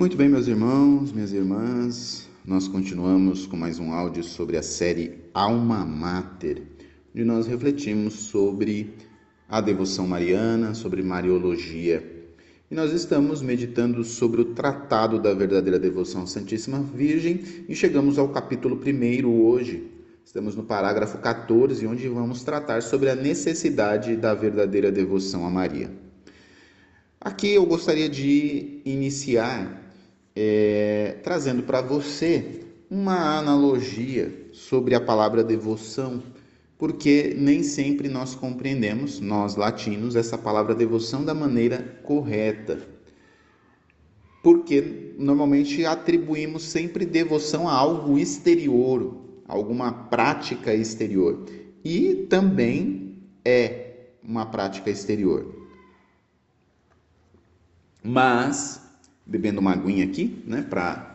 Muito bem, meus irmãos, minhas irmãs, nós continuamos com mais um áudio sobre a série Alma Mater, onde nós refletimos sobre a devoção mariana, sobre Mariologia. E nós estamos meditando sobre o tratado da verdadeira devoção à Santíssima Virgem e chegamos ao capítulo 1 hoje. Estamos no parágrafo 14, onde vamos tratar sobre a necessidade da verdadeira devoção a Maria. Aqui eu gostaria de iniciar é, trazendo para você uma analogia sobre a palavra devoção, porque nem sempre nós compreendemos, nós latinos, essa palavra devoção da maneira correta. Porque normalmente atribuímos sempre devoção a algo exterior, alguma prática exterior. E também é uma prática exterior. Mas bebendo uma aguinha aqui, né, para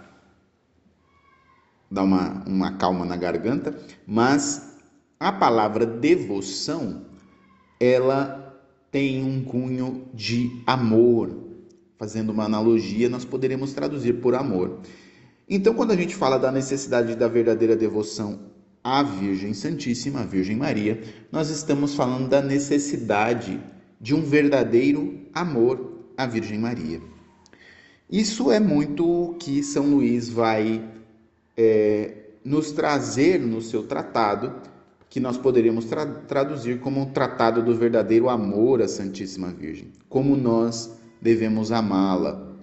dar uma, uma calma na garganta, mas a palavra devoção, ela tem um cunho de amor. Fazendo uma analogia, nós poderíamos traduzir por amor. Então, quando a gente fala da necessidade da verdadeira devoção à Virgem Santíssima, à Virgem Maria, nós estamos falando da necessidade de um verdadeiro amor à Virgem Maria. Isso é muito o que São Luís vai é, nos trazer no seu tratado, que nós poderíamos tra traduzir como um tratado do verdadeiro amor à Santíssima Virgem, como nós devemos amá-la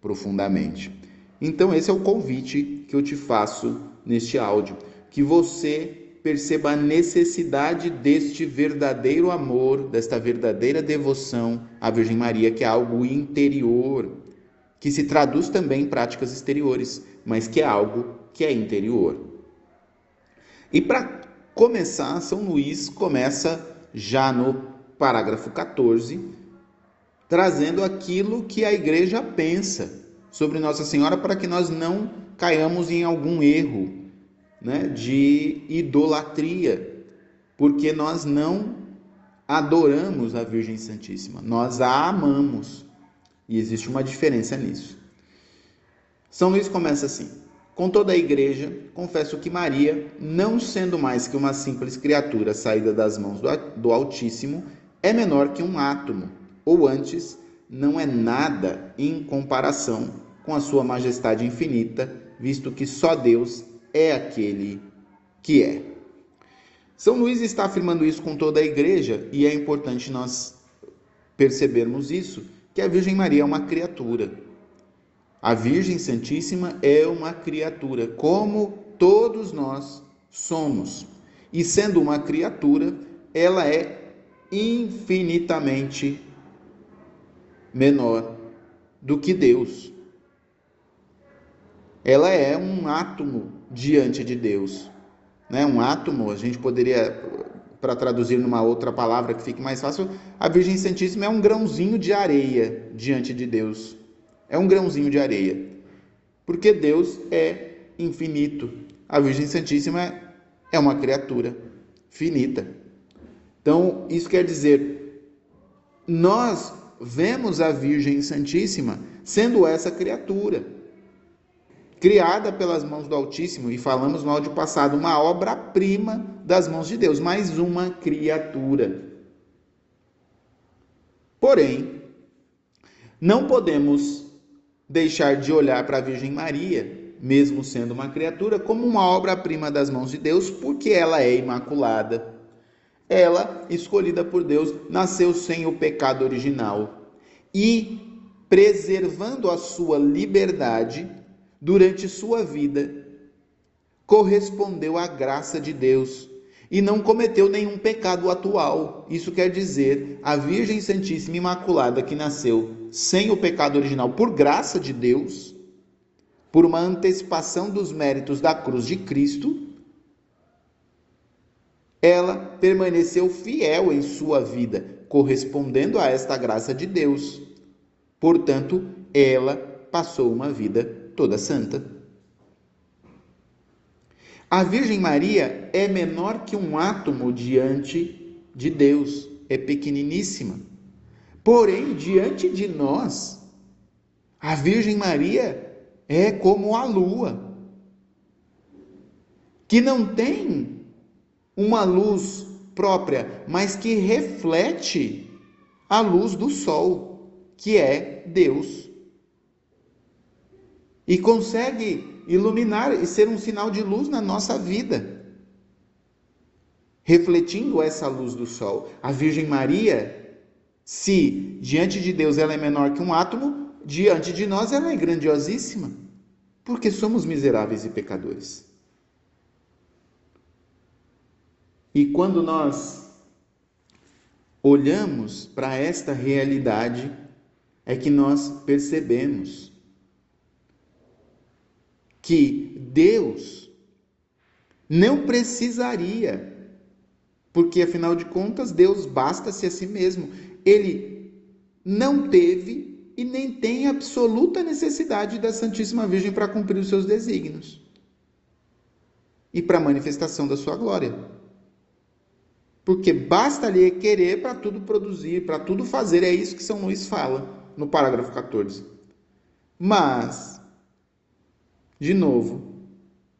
profundamente. Então, esse é o convite que eu te faço neste áudio, que você perceba a necessidade deste verdadeiro amor, desta verdadeira devoção à Virgem Maria, que é algo interior, que se traduz também em práticas exteriores, mas que é algo que é interior. E para começar, São Luís começa já no parágrafo 14, trazendo aquilo que a igreja pensa sobre Nossa Senhora para que nós não caiamos em algum erro né, de idolatria, porque nós não adoramos a Virgem Santíssima, nós a amamos. E existe uma diferença nisso. São Luís começa assim: Com toda a igreja, confesso que Maria, não sendo mais que uma simples criatura saída das mãos do Altíssimo, é menor que um átomo, ou antes, não é nada em comparação com a sua majestade infinita, visto que só Deus é aquele que é. São Luís está afirmando isso com toda a igreja e é importante nós percebermos isso que a Virgem Maria é uma criatura. A Virgem Santíssima é uma criatura, como todos nós somos. E sendo uma criatura, ela é infinitamente menor do que Deus. Ela é um átomo diante de Deus. Né? Um átomo, a gente poderia para traduzir numa outra palavra que fique mais fácil, a Virgem Santíssima é um grãozinho de areia diante de Deus. É um grãozinho de areia. Porque Deus é infinito. A Virgem Santíssima é uma criatura finita. Então, isso quer dizer, nós vemos a Virgem Santíssima sendo essa criatura criada pelas mãos do Altíssimo, e falamos no áudio passado, uma obra-prima das mãos de Deus, mais uma criatura. Porém, não podemos deixar de olhar para a Virgem Maria, mesmo sendo uma criatura, como uma obra-prima das mãos de Deus, porque ela é imaculada. Ela, escolhida por Deus, nasceu sem o pecado original e preservando a sua liberdade durante sua vida, correspondeu à graça de Deus e não cometeu nenhum pecado atual. Isso quer dizer, a Virgem Santíssima Imaculada que nasceu sem o pecado original por graça de Deus, por uma antecipação dos méritos da cruz de Cristo, ela permaneceu fiel em sua vida, correspondendo a esta graça de Deus. Portanto, ela passou uma vida toda santa. A Virgem Maria é menor que um átomo diante de Deus, é pequeniníssima. Porém, diante de nós, a Virgem Maria é como a lua, que não tem uma luz própria, mas que reflete a luz do sol, que é Deus. E consegue iluminar e ser um sinal de luz na nossa vida. Refletindo essa luz do sol, a Virgem Maria, se diante de Deus ela é menor que um átomo, diante de nós ela é grandiosíssima, porque somos miseráveis e pecadores. E quando nós olhamos para esta realidade, é que nós percebemos que Deus não precisaria, porque afinal de contas Deus basta-se a si mesmo. Ele não teve e nem tem absoluta necessidade da Santíssima Virgem para cumprir os seus desígnios e para a manifestação da sua glória. Porque basta lhe querer para tudo produzir, para tudo fazer. É isso que São Luís fala no parágrafo 14. Mas, de novo,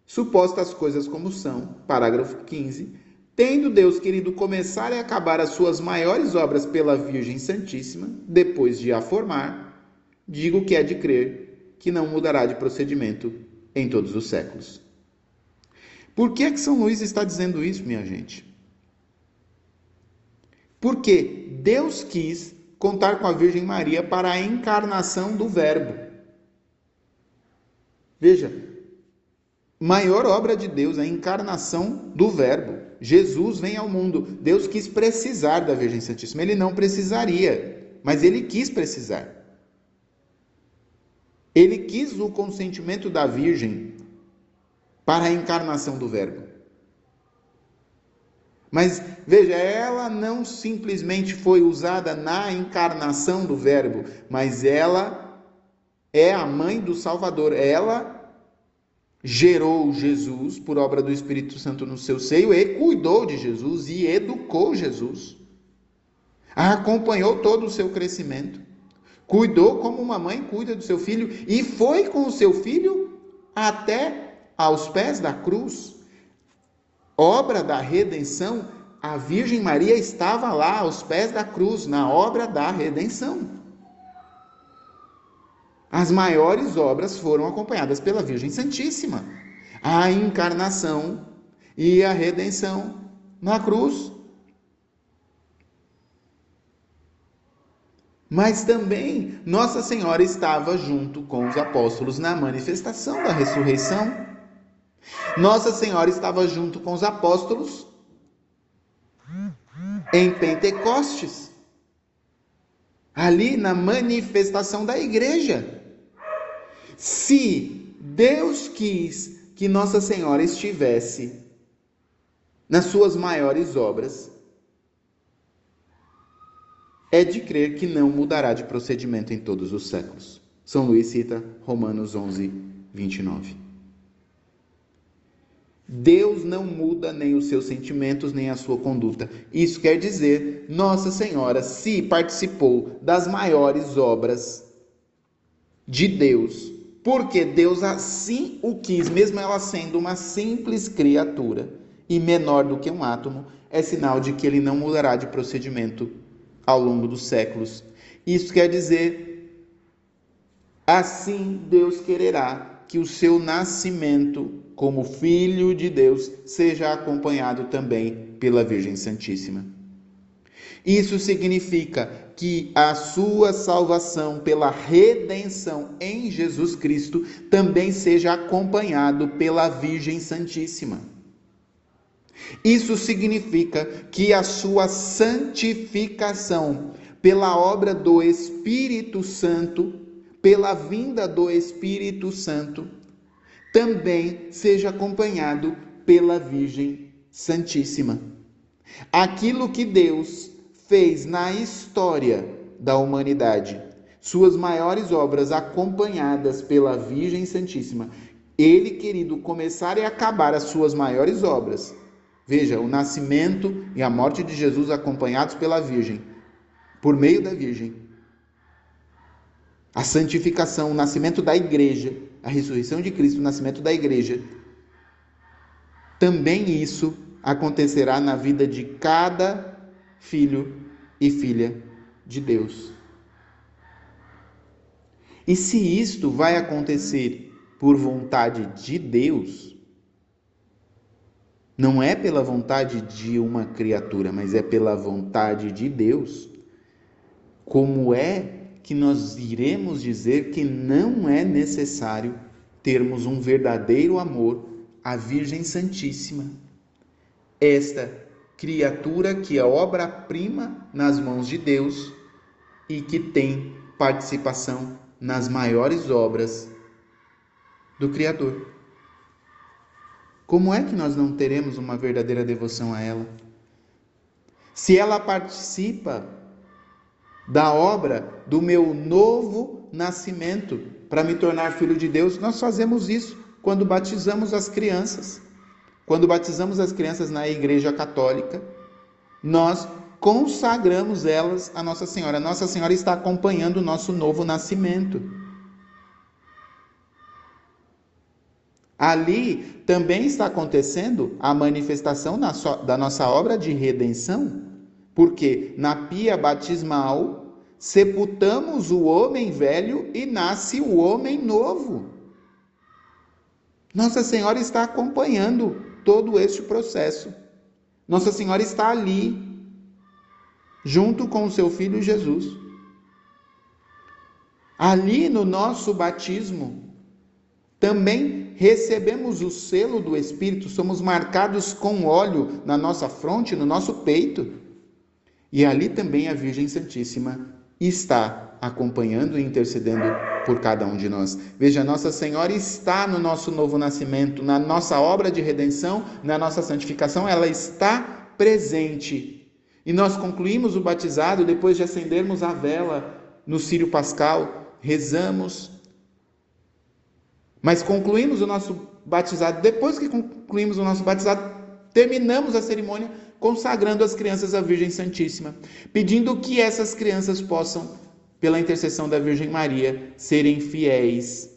supostas coisas como são, parágrafo 15, tendo Deus querido começar e acabar as suas maiores obras pela Virgem Santíssima, depois de a formar, digo que é de crer que não mudará de procedimento em todos os séculos. Por que é que São Luís está dizendo isso, minha gente? Porque Deus quis contar com a Virgem Maria para a encarnação do Verbo. Veja, maior obra de Deus a encarnação do Verbo. Jesus vem ao mundo. Deus quis precisar da Virgem Santíssima. Ele não precisaria, mas ele quis precisar. Ele quis o consentimento da Virgem para a encarnação do Verbo. Mas veja, ela não simplesmente foi usada na encarnação do Verbo, mas ela é a mãe do Salvador. Ela gerou Jesus por obra do Espírito Santo no seu seio e cuidou de Jesus e educou Jesus. Acompanhou todo o seu crescimento. Cuidou como uma mãe cuida do seu filho e foi com o seu filho até aos pés da cruz obra da redenção, a Virgem Maria estava lá aos pés da cruz, na obra da redenção. As maiores obras foram acompanhadas pela Virgem Santíssima. A encarnação e a redenção na cruz. Mas também Nossa Senhora estava junto com os apóstolos na manifestação da ressurreição. Nossa Senhora estava junto com os apóstolos em Pentecostes, ali na manifestação da igreja. Se Deus quis que Nossa Senhora estivesse nas suas maiores obras, é de crer que não mudará de procedimento em todos os séculos. São Luís cita Romanos 11, 29. Deus não muda nem os seus sentimentos, nem a sua conduta. Isso quer dizer, Nossa Senhora, se participou das maiores obras de Deus, porque Deus assim o quis, mesmo ela sendo uma simples criatura e menor do que um átomo, é sinal de que ele não mudará de procedimento ao longo dos séculos. Isso quer dizer, assim Deus quererá que o seu nascimento como filho de Deus seja acompanhado também pela Virgem Santíssima. Isso significa que a sua salvação pela redenção em Jesus Cristo também seja acompanhado pela Virgem Santíssima. Isso significa que a sua santificação pela obra do Espírito Santo pela vinda do Espírito Santo, também seja acompanhado pela Virgem Santíssima. Aquilo que Deus fez na história da humanidade, suas maiores obras acompanhadas pela Virgem Santíssima, ele, querido, começar e acabar as suas maiores obras. Veja, o nascimento e a morte de Jesus acompanhados pela Virgem, por meio da Virgem, a santificação, o nascimento da igreja, a ressurreição de Cristo, o nascimento da igreja, também isso acontecerá na vida de cada filho e filha de Deus. E se isto vai acontecer por vontade de Deus, não é pela vontade de uma criatura, mas é pela vontade de Deus, como é que nós iremos dizer que não é necessário termos um verdadeiro amor à Virgem Santíssima? Esta criatura que é obra-prima nas mãos de Deus e que tem participação nas maiores obras do Criador. Como é que nós não teremos uma verdadeira devoção a ela? Se ela participa da obra do meu novo nascimento para me tornar filho de Deus, nós fazemos isso quando batizamos as crianças. Quando batizamos as crianças na Igreja Católica, nós consagramos elas a Nossa Senhora. Nossa Senhora está acompanhando o nosso novo nascimento. Ali também está acontecendo a manifestação da nossa obra de redenção, porque na pia batismal sepultamos o homem velho e nasce o homem novo. Nossa Senhora está acompanhando todo este processo. Nossa Senhora está ali, junto com o seu filho Jesus. Ali no nosso batismo, também recebemos o selo do Espírito, somos marcados com óleo na nossa fronte, no nosso peito. E ali também a Virgem Santíssima está acompanhando e intercedendo por cada um de nós. Veja, Nossa Senhora está no nosso novo nascimento, na nossa obra de redenção, na nossa santificação, ela está presente. E nós concluímos o batizado depois de acendermos a vela no Círio Pascal, rezamos. Mas concluímos o nosso batizado, depois que concluímos o nosso batizado, terminamos a cerimônia consagrando as crianças à Virgem Santíssima, pedindo que essas crianças possam, pela intercessão da Virgem Maria, serem fiéis.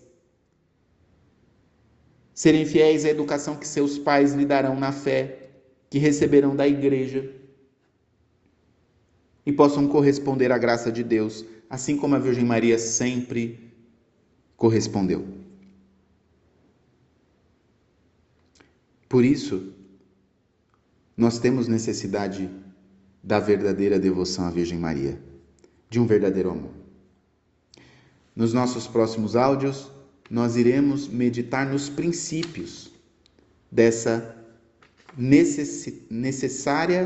Serem fiéis à educação que seus pais lhe darão na fé, que receberão da igreja, e possam corresponder à graça de Deus, assim como a Virgem Maria sempre correspondeu. Por isso, nós temos necessidade da verdadeira devoção à Virgem Maria, de um verdadeiro amor. Nos nossos próximos áudios, nós iremos meditar nos princípios dessa necessária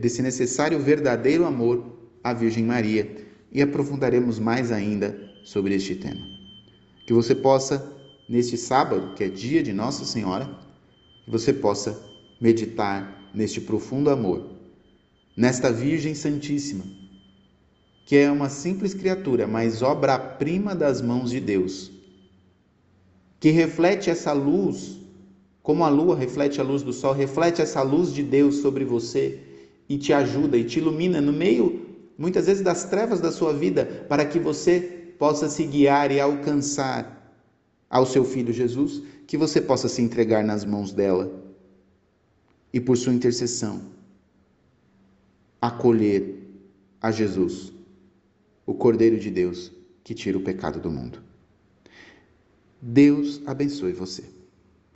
desse necessário verdadeiro amor à Virgem Maria e aprofundaremos mais ainda sobre este tema. Que você possa neste sábado, que é dia de Nossa Senhora, você possa meditar neste profundo amor, nesta Virgem Santíssima, que é uma simples criatura, mas obra-prima das mãos de Deus, que reflete essa luz, como a lua reflete a luz do sol, reflete essa luz de Deus sobre você e te ajuda e te ilumina no meio, muitas vezes, das trevas da sua vida, para que você possa se guiar e alcançar ao seu filho Jesus, que você possa se entregar nas mãos dela e por sua intercessão acolher a Jesus, o Cordeiro de Deus que tira o pecado do mundo. Deus abençoe você.